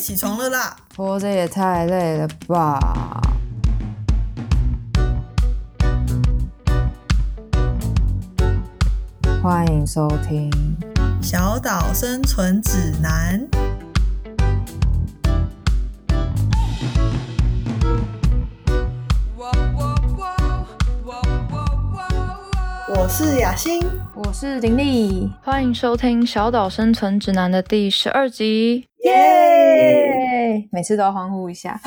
起床了啦！活着也太累了吧！欢迎收听《小岛生存指南》。我是雅欣，我是林丽，欢迎收听《小岛生存指南》的第十二集。耶！每次都要欢呼一下。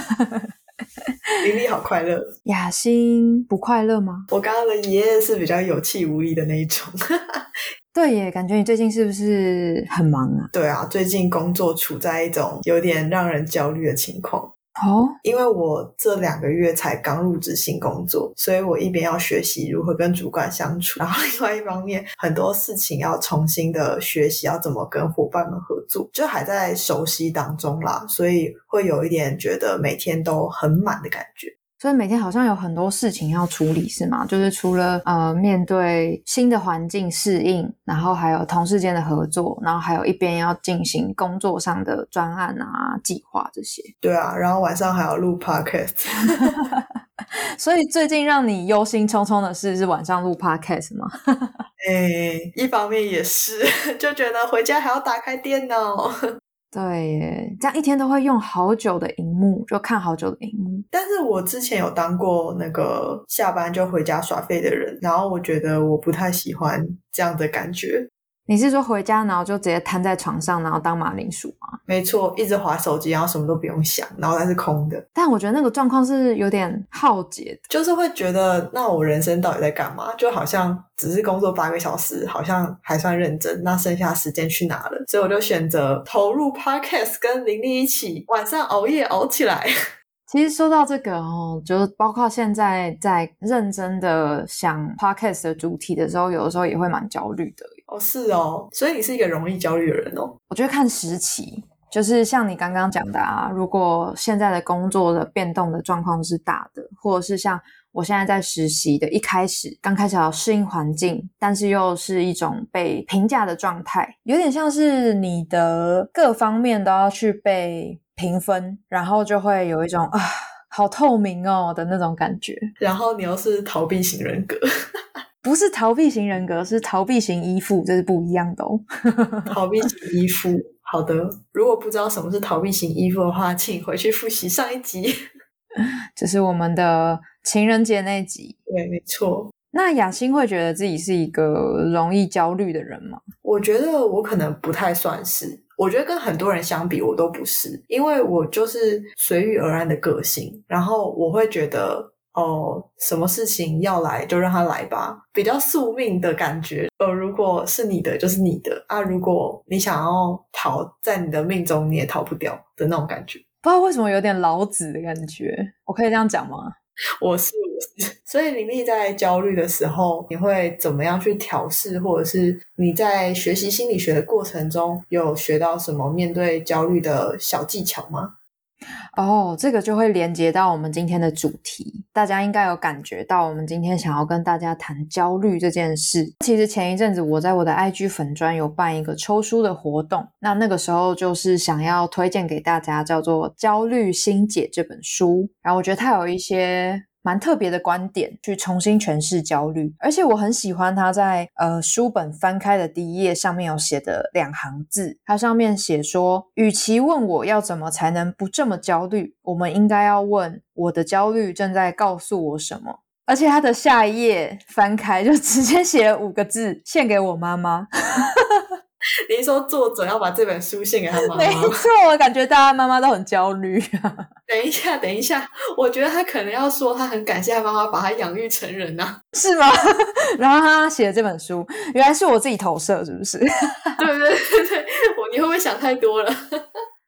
玲玲好快乐，雅欣不快乐吗？我刚刚的爷爷是比较有气无力的那一种。对耶，感觉你最近是不是很忙啊？对啊，最近工作处在一种有点让人焦虑的情况。哦，因为我这两个月才刚入职新工作，所以我一边要学习如何跟主管相处，然后另外一方面很多事情要重新的学习，要怎么跟伙伴们合作，就还在熟悉当中啦，所以会有一点觉得每天都很满的感觉。所以每天好像有很多事情要处理，是吗？就是除了呃面对新的环境适应，然后还有同事间的合作，然后还有一边要进行工作上的专案啊、计划这些。对啊，然后晚上还要录 podcast。所以最近让你忧心忡忡的事是晚上录 podcast 吗？哎，一方面也是，就觉得回家还要打开电脑。对耶，这样一天都会用好久的荧幕，就看好久的荧幕。但是我之前有当过那个下班就回家耍废的人，然后我觉得我不太喜欢这样的感觉。你是说回家然后就直接瘫在床上，然后当马铃薯吗？没错，一直划手机，然后什么都不用想，然后它是空的。但我觉得那个状况是有点耗竭，就是会觉得那我人生到底在干嘛？就好像只是工作八个小时，好像还算认真。那剩下时间去哪了？所以我就选择投入 podcast，跟玲玲一起晚上熬夜熬起来。其实说到这个哦，就是包括现在在认真的想 podcast 的主题的时候，有的时候也会蛮焦虑的。哦，是哦，所以你是一个容易焦虑的人哦。我觉得看时期，就是像你刚刚讲的啊，如果现在的工作的变动的状况是大的，或者是像我现在在实习的，一开始刚开始要适应环境，但是又是一种被评价的状态，有点像是你的各方面都要去被评分，然后就会有一种啊，好透明哦的那种感觉。然后你又是逃避型人格。不是逃避型人格，是逃避型依附，这是不一样的哦。逃避型依附，好的。如果不知道什么是逃避型依附的话，请回去复习上一集，这是我们的情人节那集。对，没错。那雅欣会觉得自己是一个容易焦虑的人吗？我觉得我可能不太算是。我觉得跟很多人相比，我都不是，因为我就是随遇而安的个性，然后我会觉得。哦，什么事情要来就让他来吧，比较宿命的感觉。呃，如果是你的，就是你的啊；如果你想要逃，在你的命中你也逃不掉的那种感觉。不知道为什么有点老子的感觉，我可以这样讲吗？我是我是。所以林丽在焦虑的时候，你会怎么样去调试，或者是你在学习心理学的过程中有学到什么面对焦虑的小技巧吗？哦，这个就会连接到我们今天的主题。大家应该有感觉到，我们今天想要跟大家谈焦虑这件事。其实前一阵子我在我的 IG 粉专有办一个抽书的活动，那那个时候就是想要推荐给大家叫做《焦虑心解》这本书。然后我觉得它有一些。蛮特别的观点，去重新诠释焦虑，而且我很喜欢他在呃书本翻开的第一页上面有写的两行字，它上面写说，与其问我要怎么才能不这么焦虑，我们应该要问我的焦虑正在告诉我什么。而且他的下一页翻开就直接写了五个字，献给我妈妈。你说作者要把这本书献给他妈妈？没错，我感觉大家妈妈都很焦虑。等一下，等一下，我觉得他可能要说他很感谢他妈妈把他养育成人呐，是吗？然后他写的这本书，原来是我自己投射，是不是？对对对对，我你会不会想太多了？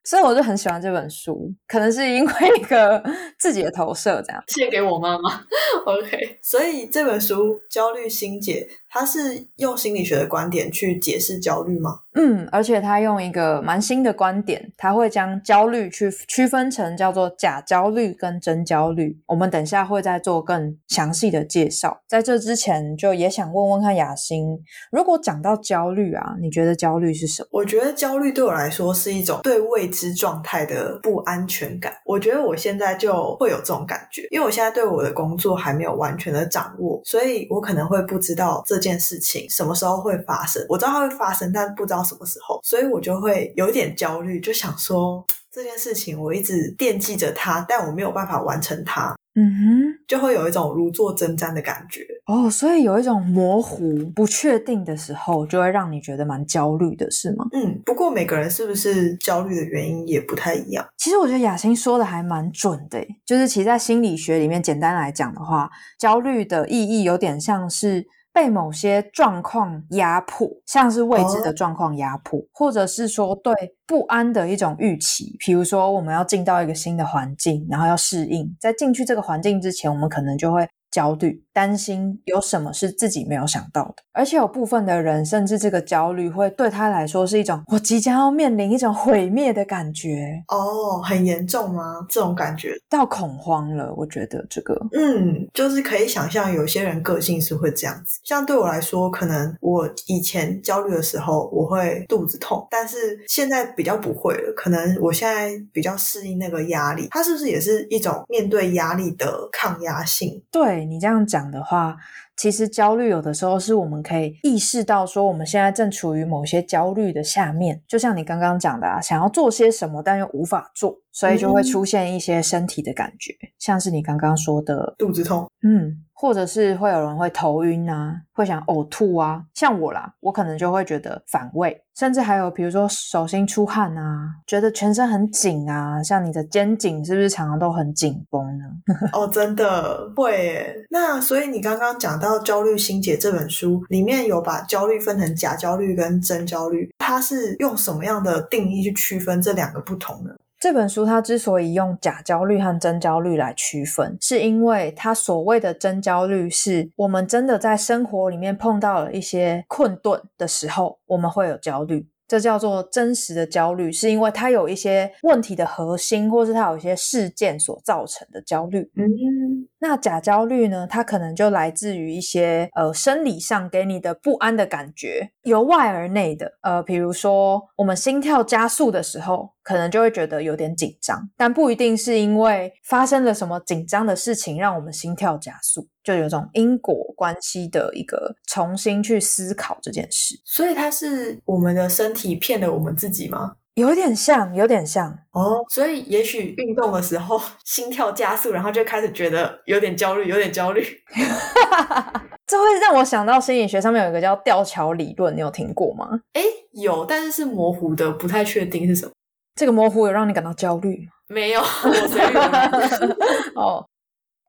所以我就很喜欢这本书，可能是因为一个自己的投射，这样献给我妈妈。OK，所以这本书《焦虑心解》。他是用心理学的观点去解释焦虑吗？嗯，而且他用一个蛮新的观点，他会将焦虑去区分成叫做假焦虑跟真焦虑。我们等下会再做更详细的介绍。在这之前，就也想问问看雅欣，如果讲到焦虑啊，你觉得焦虑是什么？我觉得焦虑对我来说是一种对未知状态的不安全感。我觉得我现在就会有这种感觉，因为我现在对我的工作还没有完全的掌握，所以我可能会不知道这件事情什么时候会发生。我知道它会发生，但不知道。什么时候？所以我就会有一点焦虑，就想说 这件事情我一直惦记着它，但我没有办法完成它。嗯哼，就会有一种如坐针毡的感觉。哦，所以有一种模糊、不确定的时候，就会让你觉得蛮焦虑的，是吗？嗯，不过每个人是不是焦虑的原因也不太一样。其实我觉得雅欣说的还蛮准的，就是其实，在心理学里面，简单来讲的话，焦虑的意义有点像是。被某些状况压迫，像是未知的状况压迫，或者是说对不安的一种预期。比如说，我们要进到一个新的环境，然后要适应，在进去这个环境之前，我们可能就会。焦虑、担心有什么是自己没有想到的，而且有部分的人，甚至这个焦虑会对他来说是一种我即将要面临一种毁灭的感觉。哦，很严重吗？这种感觉到恐慌了。我觉得这个，嗯，就是可以想象有些人个性是会这样子。像对我来说，可能我以前焦虑的时候，我会肚子痛，但是现在比较不会了。可能我现在比较适应那个压力，它是不是也是一种面对压力的抗压性？对。你这样讲的话，其实焦虑有的时候是我们可以意识到，说我们现在正处于某些焦虑的下面。就像你刚刚讲的，啊，想要做些什么，但又无法做，所以就会出现一些身体的感觉，像是你刚刚说的肚子痛，嗯。或者是会有人会头晕啊，会想呕吐啊，像我啦，我可能就会觉得反胃，甚至还有比如说手心出汗啊，觉得全身很紧啊，像你的肩颈是不是常常都很紧绷呢？哦，真的会。那所以你刚刚讲到《到焦虑心结》这本书里面有把焦虑分成假焦虑跟真焦虑，它是用什么样的定义去区分这两个不同呢？这本书它之所以用假焦虑和真焦虑来区分，是因为它所谓的真焦虑，是我们真的在生活里面碰到了一些困顿的时候，我们会有焦虑。这叫做真实的焦虑，是因为它有一些问题的核心，或是它有一些事件所造成的焦虑。嗯，那假焦虑呢？它可能就来自于一些呃生理上给你的不安的感觉，由外而内的。呃，比如说我们心跳加速的时候，可能就会觉得有点紧张，但不一定是因为发生了什么紧张的事情让我们心跳加速。就有种因果关系的一个重新去思考这件事，所以它是我们的身体骗了我们自己吗？有点像，有点像哦。所以也许运动的时候心跳加速，然后就开始觉得有点焦虑，有点焦虑。这会让我想到心理学上面有一个叫吊桥理论，你有听过吗？哎，有，但是是模糊的，不太确定是什么。这个模糊有让你感到焦虑吗？没有，我随便。哦。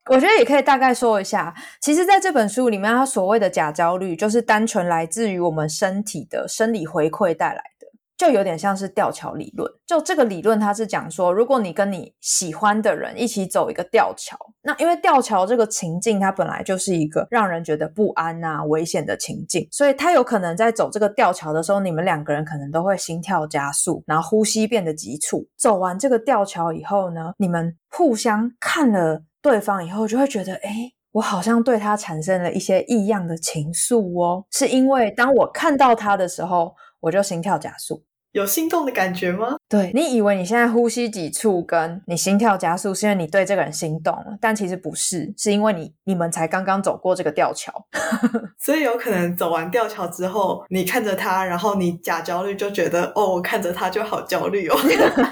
我觉得也可以大概说一下，其实在这本书里面，它所谓的假焦虑，就是单纯来自于我们身体的生理回馈带来的，就有点像是吊桥理论。就这个理论，它是讲说，如果你跟你喜欢的人一起走一个吊桥，那因为吊桥这个情境，它本来就是一个让人觉得不安啊、危险的情境，所以它有可能在走这个吊桥的时候，你们两个人可能都会心跳加速，然后呼吸变得急促。走完这个吊桥以后呢，你们互相看了。对方以后就会觉得，哎，我好像对他产生了一些异样的情愫哦，是因为当我看到他的时候，我就心跳加速。有心动的感觉吗？对你以为你现在呼吸急促，跟你心跳加速，是因为你对这个人心动了，但其实不是，是因为你你们才刚刚走过这个吊桥，所以有可能走完吊桥之后，你看着他，然后你假焦虑，就觉得哦，我看着他就好焦虑哦，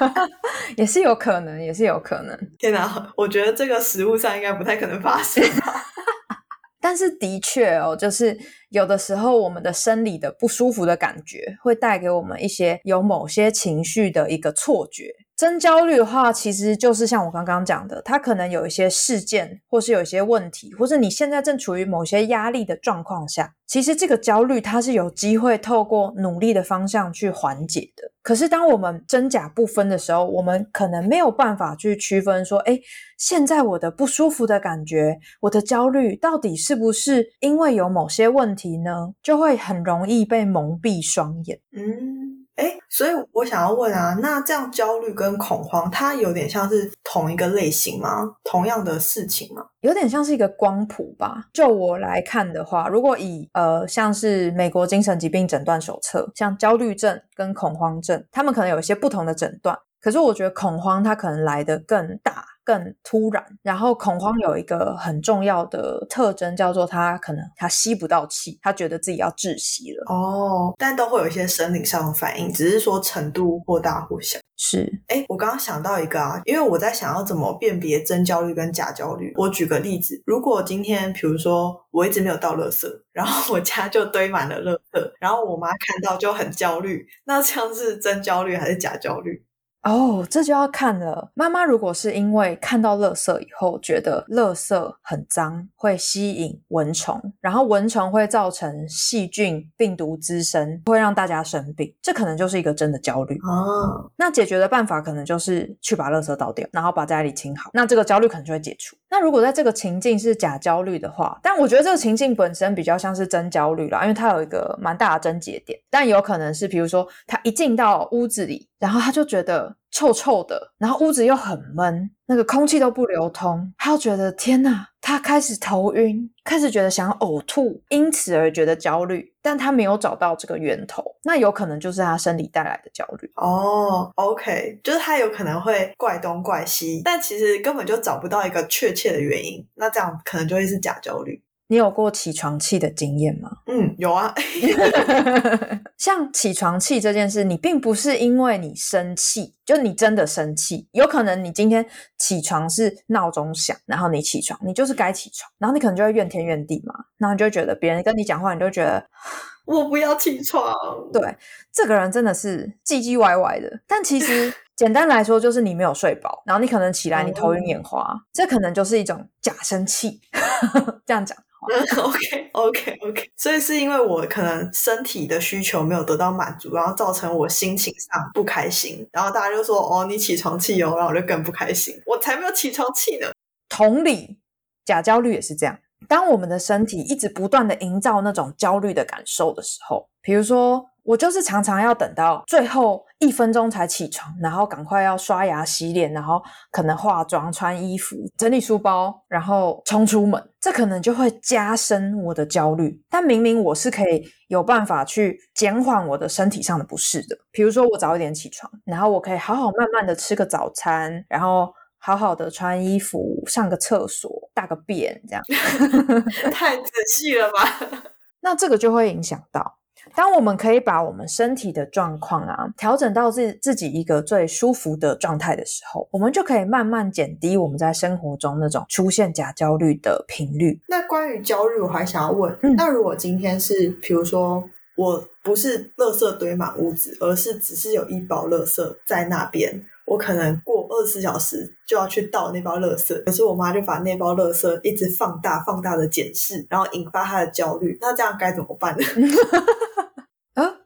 也是有可能，也是有可能。天哪，我觉得这个食物上应该不太可能发生。但是的确哦，就是有的时候我们的生理的不舒服的感觉，会带给我们一些有某些情绪的一个错觉。真焦虑的话，其实就是像我刚刚讲的，它可能有一些事件，或是有一些问题，或者你现在正处于某些压力的状况下，其实这个焦虑它是有机会透过努力的方向去缓解的。可是当我们真假不分的时候，我们可能没有办法去区分说，哎，现在我的不舒服的感觉，我的焦虑到底是不是因为有某些问题呢？就会很容易被蒙蔽双眼。嗯。哎，所以我想要问啊，那这样焦虑跟恐慌，它有点像是同一个类型吗？同样的事情吗？有点像是一个光谱吧。就我来看的话，如果以呃像是美国精神疾病诊断手册，像焦虑症跟恐慌症，他们可能有一些不同的诊断。可是我觉得恐慌它可能来的更大。更突然，然后恐慌有一个很重要的特征，叫做他可能他吸不到气，他觉得自己要窒息了。哦，但都会有一些生理上的反应，只是说程度或大或小。是，哎，我刚刚想到一个啊，因为我在想要怎么辨别真焦虑跟假焦虑。我举个例子，如果今天比如说我一直没有倒垃圾，然后我家就堆满了垃圾，然后我妈看到就很焦虑，那这样是真焦虑还是假焦虑？哦，这就要看了。妈妈如果是因为看到垃圾以后，觉得垃圾很脏，会吸引蚊虫，然后蚊虫会造成细菌、病毒滋生，会让大家生病，这可能就是一个真的焦虑哦。那解决的办法可能就是去把垃圾倒掉，然后把家里清好，那这个焦虑可能就会解除。那如果在这个情境是假焦虑的话，但我觉得这个情境本身比较像是真焦虑啦，因为它有一个蛮大的症结点。但有可能是，比如说他一进到屋子里，然后他就觉得臭臭的，然后屋子又很闷，那个空气都不流通，他又觉得天哪，他开始头晕，开始觉得想要呕吐，因此而觉得焦虑。但他没有找到这个源头，那有可能就是他生理带来的焦虑。哦，OK，就是他有可能会怪东怪西，但其实根本就找不到一个确切的原因，那这样可能就会是假焦虑。你有过起床气的经验吗？嗯，有啊。像起床气这件事，你并不是因为你生气，就你真的生气。有可能你今天起床是闹钟响，然后你起床，你就是该起床，然后你可能就会怨天怨地嘛，然后你就觉得别人跟你讲话，你就觉得我不要起床。对，这个人真的是唧唧歪歪的。但其实 简单来说，就是你没有睡饱，然后你可能起来你头晕眼花，这可能就是一种假生气。这样讲。OK OK OK，所以是因为我可能身体的需求没有得到满足，然后造成我心情上不开心，然后大家就说：“哦，你起床气哦。”然后我就更不开心，我才没有起床气呢。同理，假焦虑也是这样。当我们的身体一直不断的营造那种焦虑的感受的时候，比如说。我就是常常要等到最后一分钟才起床，然后赶快要刷牙洗脸，然后可能化妆、穿衣服、整理书包，然后冲出门，这可能就会加深我的焦虑。但明明我是可以有办法去减缓我的身体上的不适的，比如说我早一点起床，然后我可以好好慢慢的吃个早餐，然后好好的穿衣服、上个厕所、大个便，这样 太仔细了吧？那这个就会影响到。当我们可以把我们身体的状况啊调整到自自己一个最舒服的状态的时候，我们就可以慢慢减低我们在生活中那种出现假焦虑的频率。那关于焦虑，我还想要问，那如果今天是，比如说，我不是垃圾堆满屋子，而是只是有一包垃圾在那边。我可能过二十四小时就要去倒那包垃圾，可是我妈就把那包垃圾一直放大、放大的检视，然后引发她的焦虑。那这样该怎么办呢？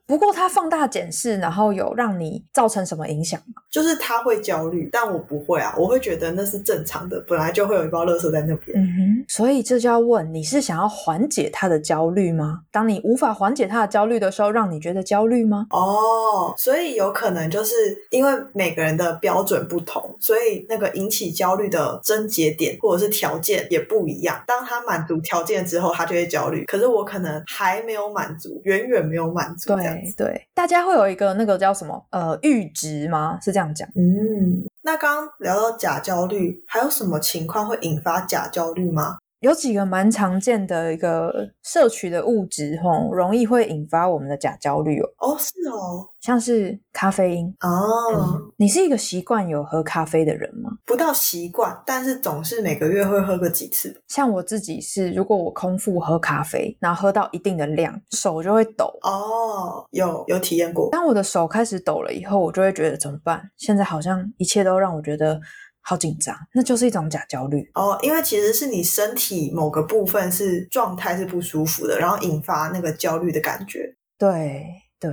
不过它放大检视，然后有让你造成什么影响吗？就是他会焦虑，但我不会啊，我会觉得那是正常的，本来就会有一包垃圾在那边。嗯哼，所以这就要问，你是想要缓解他的焦虑吗？当你无法缓解他的焦虑的时候，让你觉得焦虑吗？哦，所以有可能就是因为每个人的标准不同，所以那个引起焦虑的症结点或者是条件也不一样。当他满足条件之后，他就会焦虑。可是我可能还没有满足，远远没有满足。对。对，大家会有一个那个叫什么呃阈值吗？是这样讲。嗯，那刚刚聊到假焦虑，还有什么情况会引发假焦虑吗？有几个蛮常见的一个摄取的物质，吼，容易会引发我们的假焦虑哦。哦，是哦，像是咖啡因哦。你是一个习惯有喝咖啡的人吗？不到习惯，但是总是每个月会喝个几次。像我自己是，如果我空腹喝咖啡，然后喝到一定的量，手就会抖。哦，有有体验过。当我的手开始抖了以后，我就会觉得怎么办？现在好像一切都让我觉得。好紧张，那就是一种假焦虑哦。因为其实是你身体某个部分是状态是不舒服的，然后引发那个焦虑的感觉。对对，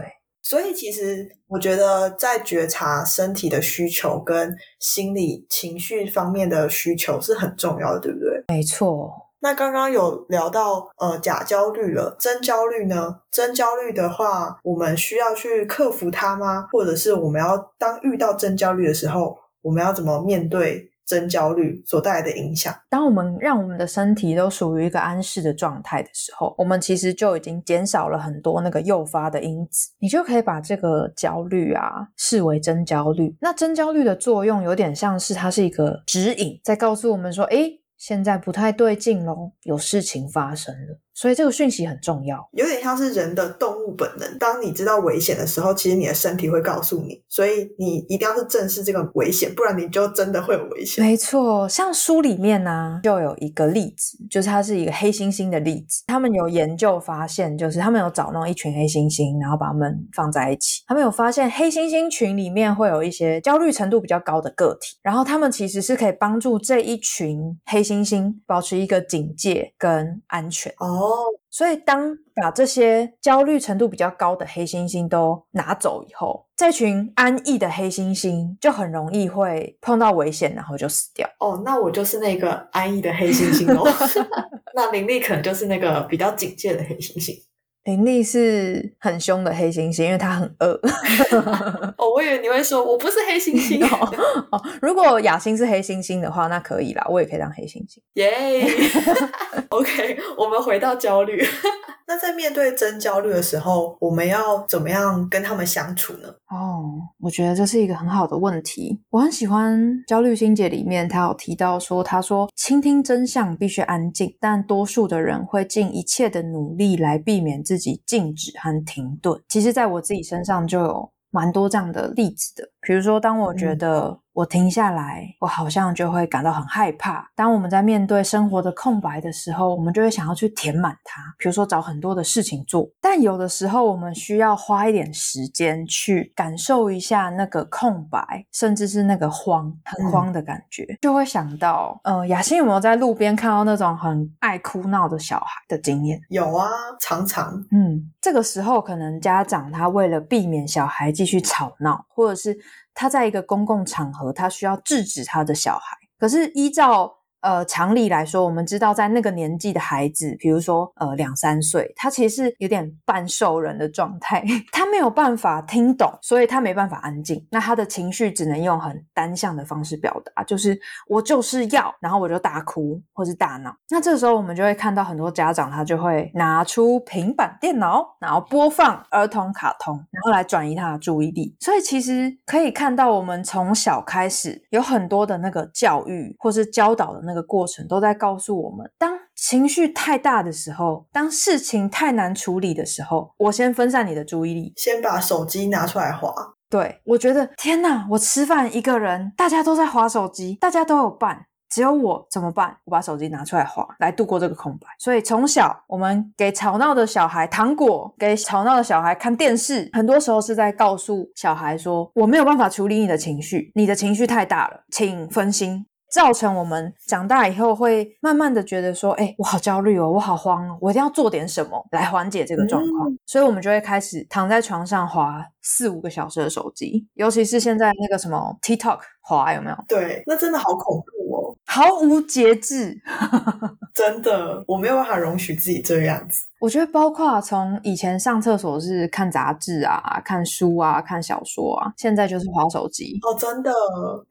所以其实我觉得在觉察身体的需求跟心理情绪方面的需求是很重要的，对不对？没错。那刚刚有聊到呃假焦虑了，真焦虑呢？真焦虑的话，我们需要去克服它吗？或者是我们要当遇到真焦虑的时候，我们要怎么面对？真焦虑所带来的影响。当我们让我们的身体都属于一个安适的状态的时候，我们其实就已经减少了很多那个诱发的因子。你就可以把这个焦虑啊视为真焦虑。那真焦虑的作用有点像是它是一个指引，在告诉我们说：“诶，现在不太对劲喽，有事情发生了。”所以这个讯息很重要，有点像是人的动物本能。当你知道危险的时候，其实你的身体会告诉你，所以你一定要是正视这个危险，不然你就真的会有危险。没错，像书里面呢，就有一个例子，就是它是一个黑猩猩的例子。他们有研究发现，就是他们有找那种一群黑猩猩，然后把它们放在一起，他们有发现黑猩猩群里面会有一些焦虑程度比较高的个体，然后他们其实是可以帮助这一群黑猩猩保持一个警戒跟安全。哦。哦，所以当把这些焦虑程度比较高的黑猩猩都拿走以后，这群安逸的黑猩猩就很容易会碰到危险，然后就死掉。哦，那我就是那个安逸的黑猩猩哦。那林立可能就是那个比较警戒的黑猩猩。林立是很凶的黑猩猩，因为他很饿。哦，我以为你会说我不是黑猩猩 哦。如果雅欣是黑猩猩的话，那可以啦，我也可以当黑猩猩。耶。OK，我们回到焦虑。那在面对真焦虑的时候，我们要怎么样跟他们相处呢？哦，我觉得这是一个很好的问题。我很喜欢《焦虑心结》里面，他有提到说，他说倾听真相必须安静，但多数的人会尽一切的努力来避免自自己静止和停顿。其实，在我自己身上就有蛮多这样的例子的，比如说，当我觉得。我停下来，我好像就会感到很害怕。当我们在面对生活的空白的时候，我们就会想要去填满它，比如说找很多的事情做。但有的时候，我们需要花一点时间去感受一下那个空白，甚至是那个慌、很慌的感觉，就会想到，呃，雅欣有没有在路边看到那种很爱哭闹的小孩的经验？有啊，常常。嗯，这个时候可能家长他为了避免小孩继续吵闹，或者是。他在一个公共场合，他需要制止他的小孩。可是依照呃，常理来说，我们知道在那个年纪的孩子，比如说呃两三岁，他其实是有点半兽人的状态，他没有办法听懂，所以他没办法安静。那他的情绪只能用很单向的方式表达，就是我就是要，然后我就大哭或是大闹。那这时候我们就会看到很多家长，他就会拿出平板电脑，然后播放儿童卡通，然后来转移他的注意力。所以其实可以看到，我们从小开始有很多的那个教育或是教导的那。的过程都在告诉我们，当情绪太大的时候，当事情太难处理的时候，我先分散你的注意力，先把手机拿出来划。对我觉得，天哪！我吃饭一个人，大家都在划手机，大家都有伴，只有我怎么办？我把手机拿出来划，来度过这个空白。所以从小我们给吵闹的小孩糖果，给吵闹的小孩看电视，很多时候是在告诉小孩说：我没有办法处理你的情绪，你的情绪太大了，请分心。造成我们长大以后会慢慢的觉得说，哎，我好焦虑哦，我好慌哦，我一定要做点什么来缓解这个状况，所以我们就会开始躺在床上滑四五个小时的手机，尤其是现在那个什么 TikTok 滑有没有？对，那真的好恐怖哦，毫无节制，真的，我没有办法容许自己这样子。我觉得，包括从以前上厕所是看杂志啊、看书啊、看小说啊，现在就是划手机。哦，真的，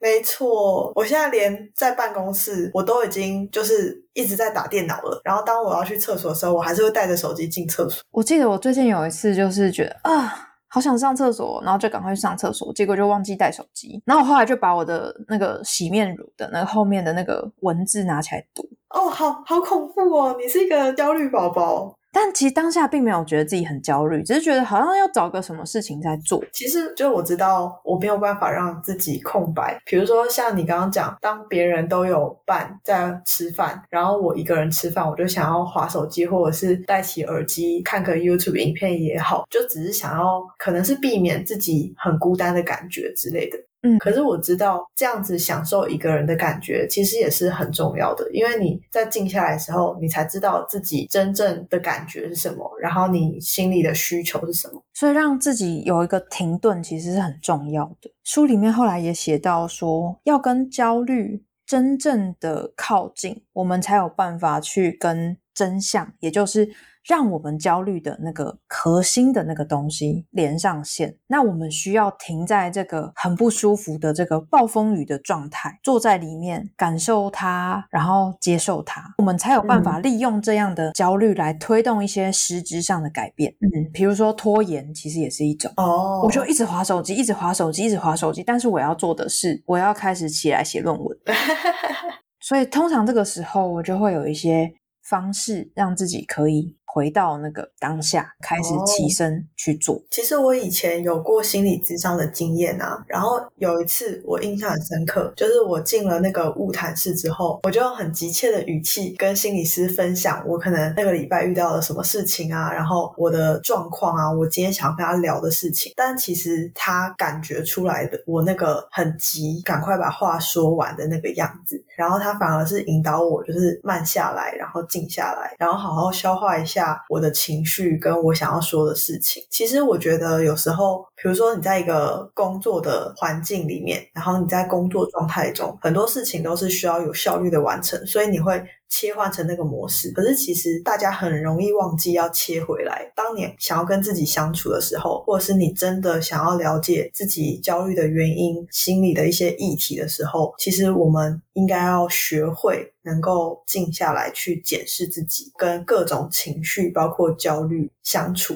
没错。我现在连在办公室，我都已经就是一直在打电脑了。然后，当我要去厕所的时候，我还是会带着手机进厕所。我记得我最近有一次，就是觉得啊，好想上厕所，然后就赶快去上厕所，结果就忘记带手机。然后我后来就把我的那个洗面乳的那个后面的那个文字拿起来读。哦，好好恐怖哦！你是一个焦虑宝宝。但其实当下并没有觉得自己很焦虑，只是觉得好像要找个什么事情在做。其实就我知道我没有办法让自己空白，比如说像你刚刚讲，当别人都有伴在吃饭，然后我一个人吃饭，我就想要划手机，或者是戴起耳机看个 YouTube 影片也好，就只是想要可能是避免自己很孤单的感觉之类的。嗯可是我知道这样子享受一个人的感觉，其实也是很重要的，因为你在静下来的时候，你才知道自己真正的感觉是什么，然后你心里的需求是什么。所以让自己有一个停顿，其实是很重要的。书里面后来也写到说，要跟焦虑真正的靠近，我们才有办法去跟真相，也就是让我们焦虑的那个核心的那个东西连上线。那我们需要停在这个很不舒服的这个暴风雨的状态，坐在里面感受它，然后接受它，我们才有办法利用这样的焦虑来推动一些实质上的改变。嗯，比如说拖延，其实也是一种。哦，我就一直划手机，一直划手机，一直划手机。但是我要做的是，我要开始起来写论文。所以通常这个时候，我就会有一些方式让自己可以回到那个当下，开始起身去做。其实我以前有过心理咨商的经验啊，然后有一次我印象很深刻，就是我进了那个物谈室之后，我就用很急切的语气跟心理师分享我可能那个礼拜遇到了什么事情啊，然后我的状况啊，我今天想要跟他聊的事情。但其实他感觉出来的我那个很急，赶快把话说完的那个样子，然后他反而是引导我就是慢下来，然后静下来，然后好好消化一下我的情绪跟我想要说的事情。其实我觉得有时候，比如说你在一个工作的环境里面，然后你在工作状态中，很多事情都是需要有效率的完成，所以你会切换成那个模式。可是其实大家很容易忘记要切回来。当你想要跟自己相处的时候，或者是你真的想要了解自己焦虑的原因、心理的一些议题的时候，其实我们应该要学会能够静下来去检视自己，跟各种情绪，包括焦虑相处。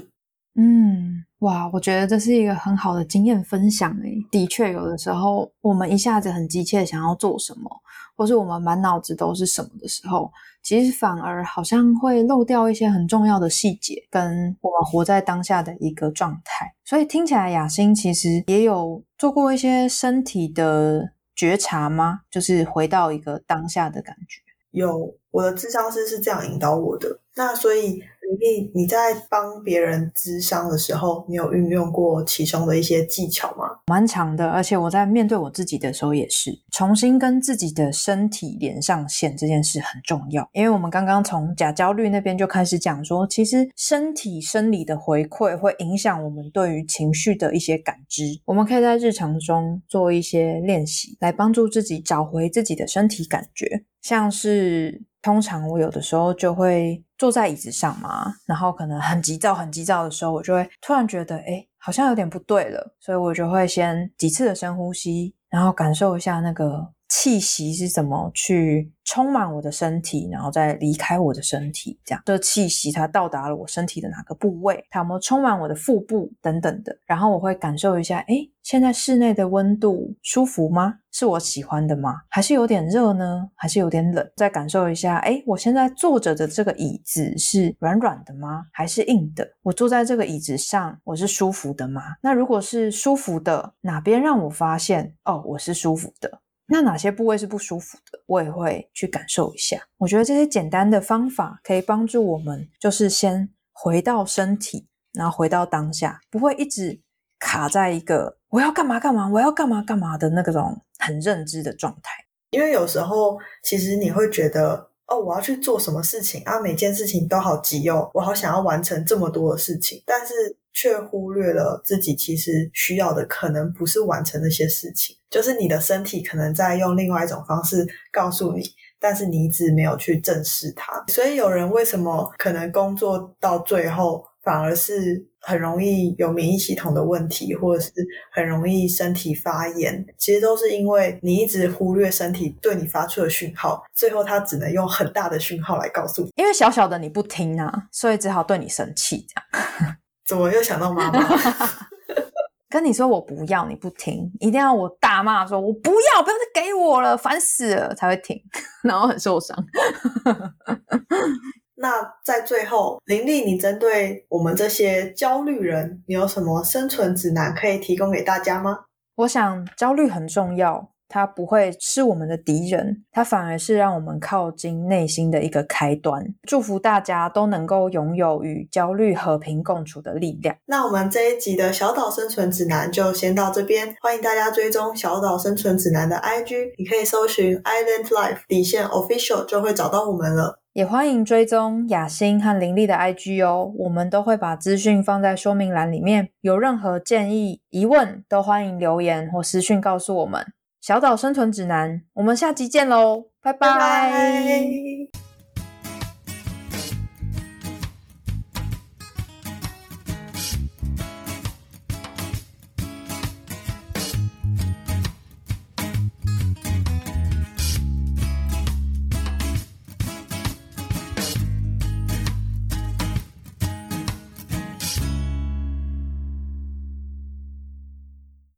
嗯，哇，我觉得这是一个很好的经验分享诶。的确，有的时候我们一下子很急切想要做什么，或是我们满脑子都是什么的时候，其实反而好像会漏掉一些很重要的细节，跟我们活在当下的一个状态。所以听起来，雅欣其实也有做过一些身体的觉察吗？就是回到一个当下的感觉。有我的智商师是这样引导我的，那所以李丽，你在帮别人咨商的时候，你有运用过其中的一些技巧吗？蛮长的，而且我在面对我自己的时候也是，重新跟自己的身体连上线这件事很重要。因为我们刚刚从假焦虑那边就开始讲说，其实身体生理的回馈会影响我们对于情绪的一些感知。我们可以在日常中做一些练习，来帮助自己找回自己的身体感觉，像是。通常我有的时候就会坐在椅子上嘛，然后可能很急躁、很急躁的时候，我就会突然觉得，哎，好像有点不对了，所以我就会先几次的深呼吸，然后感受一下那个气息是怎么去充满我的身体，然后再离开我的身体，这样这气息它到达了我身体的哪个部位，它有没有充满我的腹部等等的，然后我会感受一下，哎，现在室内的温度舒服吗？是我喜欢的吗？还是有点热呢？还是有点冷？再感受一下，哎，我现在坐着的这个椅子是软软的吗？还是硬的？我坐在这个椅子上，我是舒服的吗？那如果是舒服的，哪边让我发现哦，我是舒服的？那哪些部位是不舒服的？我也会去感受一下。我觉得这些简单的方法可以帮助我们，就是先回到身体，然后回到当下，不会一直卡在一个我要干嘛干嘛，我要干嘛干嘛的那种很认知的状态。因为有时候其实你会觉得，哦，我要去做什么事情啊，每件事情都好急哦，我好想要完成这么多的事情，但是却忽略了自己其实需要的可能不是完成那些事情，就是你的身体可能在用另外一种方式告诉你。但是你一直没有去正视它，所以有人为什么可能工作到最后反而是很容易有免疫系统的问题，或者是很容易身体发炎，其实都是因为你一直忽略身体对你发出的讯号，最后它只能用很大的讯号来告诉你。因为小小的你不听啊，所以只好对你生气这样。怎么又想到妈妈？跟你说我不要，你不听，一定要我大骂说我不要，不要再给我了，烦死了才会停，然后很受伤。那在最后，林立，你针对我们这些焦虑人，你有什么生存指南可以提供给大家吗？我想焦虑很重要，它不会是我们的敌人，它反而是让我们靠近内心的一个开端。祝福大家都能够拥有与焦虑和平共处的力量。那我们这一集的小岛生存指南就先到这边，欢迎大家追踪小岛生存指南的 IG，你可以搜寻 Island Life 底线 Official 就会找到我们了。也欢迎追踪雅欣和林丽的 IG 哦，我们都会把资讯放在说明栏里面。有任何建议、疑问，都欢迎留言或私讯告诉我们。小岛生存指南，我们下集见喽，拜拜拜。